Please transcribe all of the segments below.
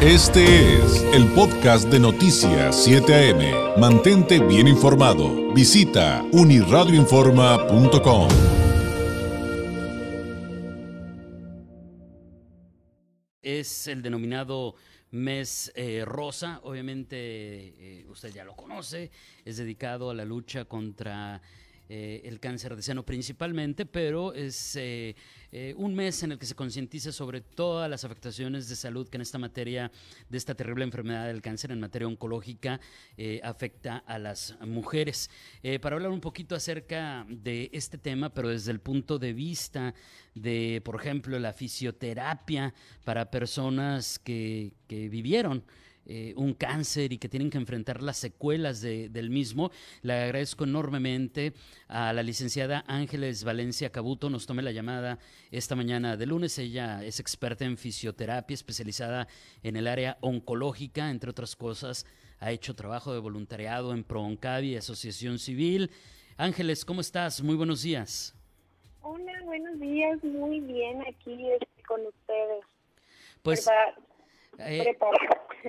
Este es el podcast de Noticias 7 AM. Mantente bien informado. Visita uniradioinforma.com. Es el denominado mes eh, rosa, obviamente eh, usted ya lo conoce, es dedicado a la lucha contra eh, el cáncer de seno principalmente, pero es eh, eh, un mes en el que se concientiza sobre todas las afectaciones de salud que en esta materia, de esta terrible enfermedad del cáncer en materia oncológica, afecta a las mujeres. para hablar un poquito acerca de este tema, pero desde el punto de vista de, por ejemplo, la fisioterapia para personas que, que vivieron eh, un cáncer y que tienen que enfrentar las secuelas del mismo. Le agradezco enormemente a la licenciada Ángeles Valencia Cabuto, nos tome la llamada esta mañana de lunes. Ella es experta en fisioterapia, especializada en el área oncológica, entre otras cosas. Ha hecho trabajo de voluntariado en ProOncavi, Asociación Civil. Ángeles, ¿cómo estás? Muy buenos días. Hola, buenos días, muy bien aquí este, con ustedes. Pues, eh,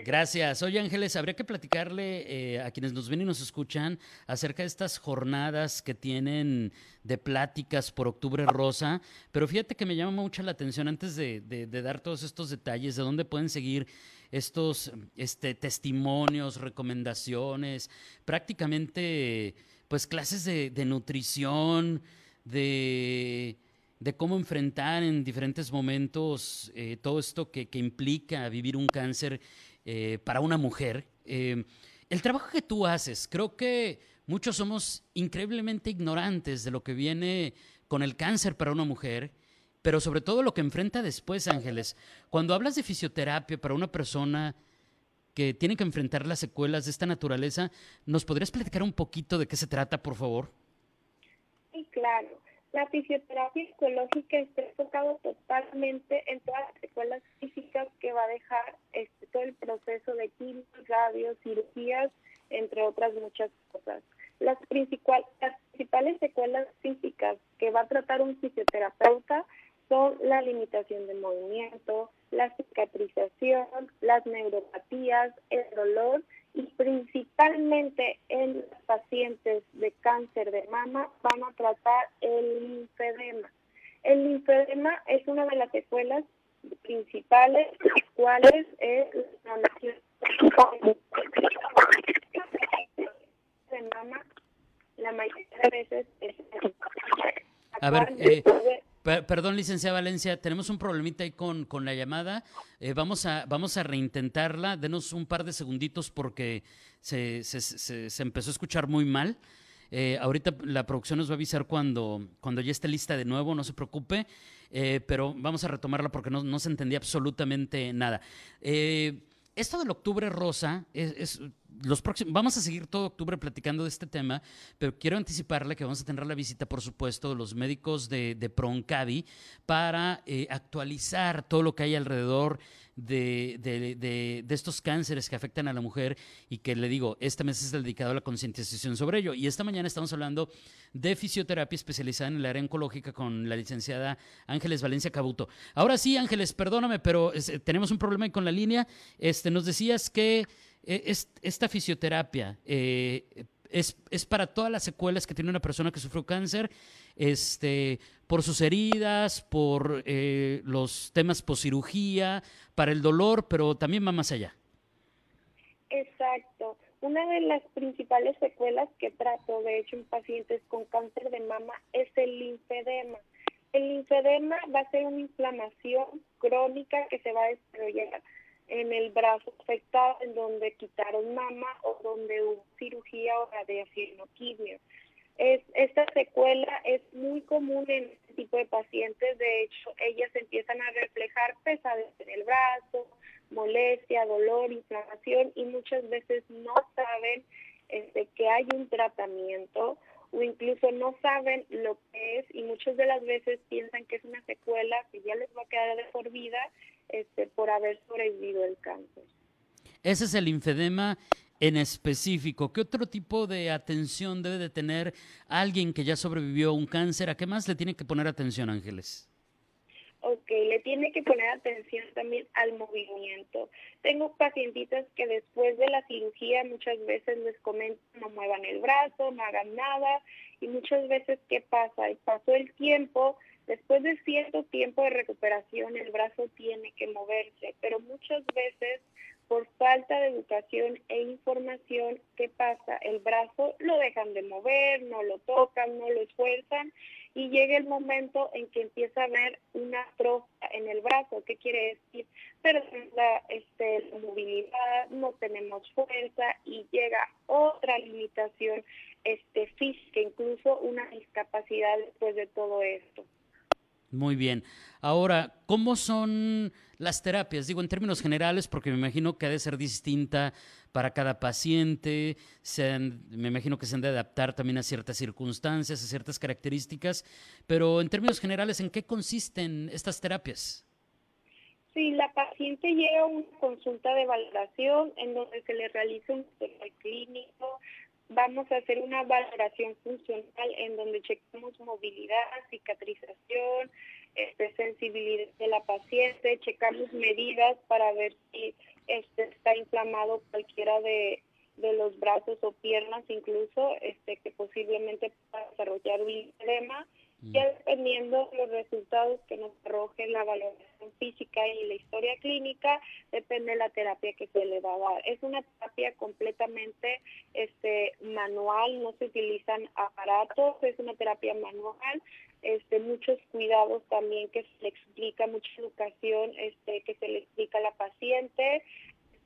gracias. Oye Ángeles, habría que platicarle eh, a quienes nos ven y nos escuchan acerca de estas jornadas que tienen de pláticas por Octubre Rosa, pero fíjate que me llama mucho la atención antes de, dar todos estos detalles, de dónde pueden seguir estos este, testimonios, recomendaciones, prácticamente pues clases de, nutrición, de de cómo enfrentar en diferentes momentos eh, todo esto que, implica vivir un cáncer eh, para una mujer. Eh, el trabajo que tú haces, creo que muchos somos increíblemente ignorantes de lo que viene con el cáncer para una mujer, pero sobre todo lo que enfrenta después, Ángeles. Cuando hablas de fisioterapia para una persona que tiene que enfrentar las secuelas de esta naturaleza, ¿nos podrías platicar un poquito de qué se trata, por favor? Sí, claro. La fisioterapia psicológica está enfocado totalmente en todas las secuelas físicas que va a dejar este, todo el proceso de quimios, radios, cirugías, entre otras muchas cosas. Las, principal, las principales secuelas físicas que va a tratar un fisioterapeuta son la limitación de movimiento, la cicatrización, las neuropatías, el dolor y principalmente en pacientes de cáncer de mama van a tratar el linfedema. El linfedema es una de las secuelas principales, cuales es la donación de mama la mayoría de veces es a ver, eh, perdón, licenciada Valencia, tenemos un problemita ahí con, con la llamada. Eh, vamos, a, vamos a reintentarla. Denos un par de segunditos porque se, se, se, empezó a escuchar muy mal. Eh, ahorita la producción nos va a avisar cuando, cuando ya esté lista de nuevo, no se preocupe. pero vamos a retomarla porque no, no se entendía absolutamente nada. esto del octubre rosa es los próximos, vamos a seguir todo octubre platicando de este tema, pero quiero anticiparle que vamos a tener la visita, por supuesto, de los médicos de, de Proncavi para eh, actualizar todo lo que hay alrededor de, de, estos cánceres que afectan a la mujer y que le digo, este mes es dedicado a la concientización sobre ello. Y esta mañana estamos hablando de fisioterapia especializada en el área oncológica con la licenciada Ángeles Valencia Cabuto. Ahora sí, Ángeles, perdóname, pero tenemos un problema con la línea. Este, nos decías que e, esta fisioterapia eh, es, es, para todas las secuelas que tiene una persona que sufrió cáncer, este, por sus heridas, por eh, los temas cirugía, para el dolor, pero también va más allá. Exacto. Una de las principales secuelas que trato, de hecho, en pacientes con cáncer de mama es el linfedema. El linfedema va a ser una inflamación crónica que se va a desarrollar en el brazo afectado en donde quitaron mama o donde hubo cirugía o radiación o quimio. Es, esta secuela es muy común en este tipo de pacientes, de hecho ellas empiezan a reflejar pesadez en el brazo, molestia, dolor, inflamación y muchas veces no saben este, que hay un tratamiento o incluso no saben lo que es y muchas de las veces piensan que es una secuela que ya les va a quedar de por vida este, por haber sobrevivido el cáncer. Ese es el linfedema en específico. ¿Qué otro tipo de atención debe de tener alguien que ya sobrevivió a un cáncer? ¿A qué más le tiene que poner atención, Ángeles? Ok, le tiene que poner atención también al movimiento. Tengo pacientitas que después de la cirugía muchas veces les comento no muevan el brazo, no hagan nada y muchas veces ¿qué pasa? Y pasó el tiempo, después de cierto tiempo de recuperación el brazo tiene que moverse, pero muchas veces por falta de educación e información, ¿qué pasa? El brazo lo dejan de mover, no lo tocan, no lo esfuerzan y llega el momento en que empieza a haber en el brazo. ¿Qué quiere decir? Perdemos la, este, movilidad, no tenemos fuerza y llega otra limitación este, física, incluso una discapacidad después de todo esto. Muy bien. Ahora, ¿cómo son las terapias? Digo, en términos generales, porque me imagino que ha de ser distinta para cada paciente, me imagino que se han de adaptar también a ciertas circunstancias, a ciertas características, pero en términos generales, ¿en qué consisten estas terapias? Sí, la paciente llega a una consulta de valoración en donde se le realiza un clínico, vamos a hacer una valoración funcional en donde chequemos movilidad, cicatrización, este, sensibilidad de la paciente, checamos medidas para ver si este, está inflamado cualquiera de, los brazos o piernas incluso, este, que posiblemente pueda desarrollar un edema ya dependiendo de los resultados que nos arroje la valoración física y la historia clínica, depende de la terapia que se le va a dar. Es una terapia completamente este manual, no se utilizan aparatos, es una terapia manual, este muchos cuidados también que se le explica, mucha educación este que se le explica a la paciente,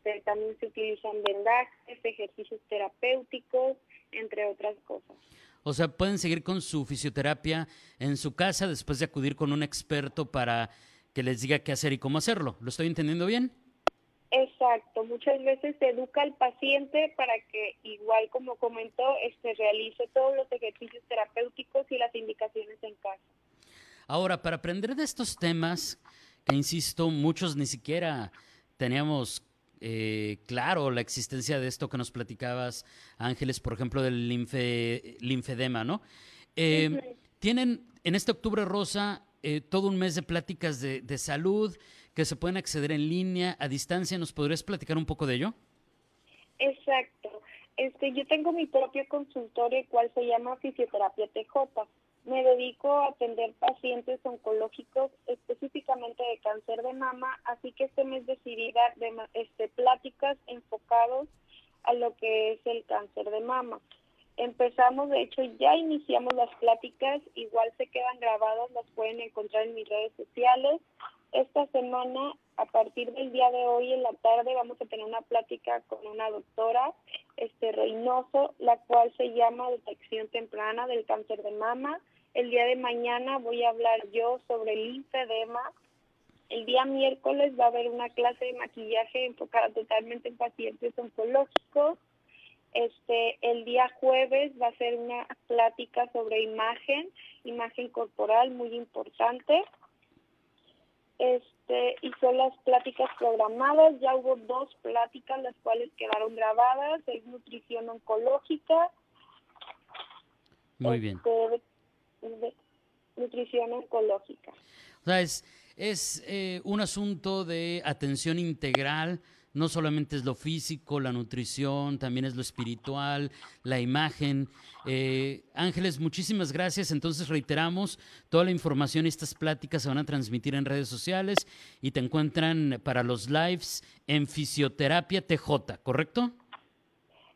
este, también se utilizan vendajes, ejercicios terapéuticos, entre otras cosas. O sea, pueden seguir con su fisioterapia en su casa después de acudir con un experto para que les diga qué hacer y cómo hacerlo. ¿Lo estoy entendiendo bien? Exacto, muchas veces se educa al paciente para que, igual como comentó, este, realice todos los ejercicios terapéuticos y las indicaciones en casa. Ahora, para aprender de estos temas, que insisto, muchos ni siquiera teníamos eh, claro la existencia de esto que nos platicabas, Ángeles, por ejemplo, del linfedema, ¿no? Eh, tienen en este octubre rosa eh, todo un mes de pláticas de, salud que se pueden acceder en línea, a distancia. ¿Nos podrías platicar un poco de ello? Exacto. Este, yo tengo mi propio consultorio, el cual se llama Fisioterapia TJ. Me dedico a atender pacientes oncológicos, específicamente de cáncer de mama, así que este mes decidí dar de, este, pláticas enfocados a lo que es el cáncer de mama. Empezamos, de hecho, ya iniciamos las pláticas, igual se quedan grabadas, las pueden encontrar en mis redes sociales. Esta semana, a partir del día de hoy en la tarde, vamos a tener una plática con una doctora, este Reynoso, la cual se llama Detección Temprana del Cáncer de Mama. El día de mañana voy a hablar yo sobre el linfedema. El día miércoles va a haber una clase de maquillaje enfocada totalmente en pacientes oncológicos. Este, el día jueves va a ser una plática sobre imagen, imagen corporal muy importante. Este, y son las pláticas programadas, ya hubo dos pláticas las cuales quedaron grabadas, es nutrición oncológica. Muy bien. Este, de nutrición oncológica. O sea, es, es eh, un asunto de atención integral, no solamente es lo físico, la nutrición, también es lo espiritual, la imagen. Eh, Ángeles, muchísimas gracias. Entonces reiteramos, toda la información y estas pláticas se van a transmitir en redes sociales y te encuentran para los lives en Fisioterapia TJ, ¿correcto?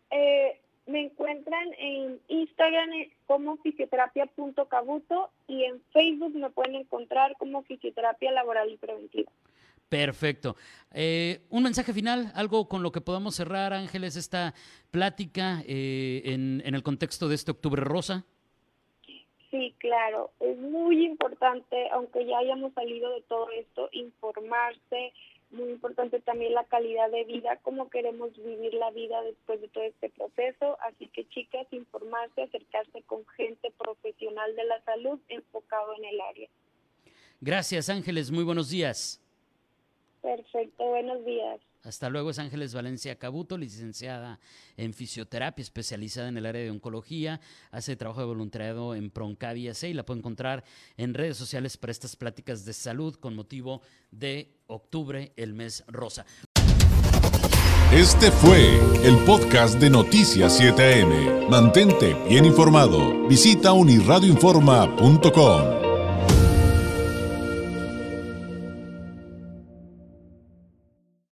Eh, me encuentran en Instagram como fisioterapia.cabuto y en Facebook me pueden encontrar como fisioterapia laboral y preventiva. Perfecto. Eh, un mensaje final, algo con lo que podamos cerrar, Ángeles, esta plática eh, en, en el contexto de este Octubre Rosa. Sí, claro, es muy importante, aunque ya hayamos salido de todo esto, informarse, muy importante también la calidad de vida, cómo queremos vivir la vida después de todo este proceso. Así que chicas, informarse, acercarse con gente profesional de la salud enfocado en el área. Gracias Ángeles, muy buenos días. Perfecto, buenos días. Hasta luego, es Ángeles Valencia Cabuto, licenciada en fisioterapia, especializada en el área de oncología, hace trabajo de voluntariado en Proncavia C y la puede encontrar en redes sociales para estas pláticas de salud con motivo de octubre, el mes rosa. Este fue el podcast de Noticias 7am. Mantente bien informado. Visita unirradioinforma.com.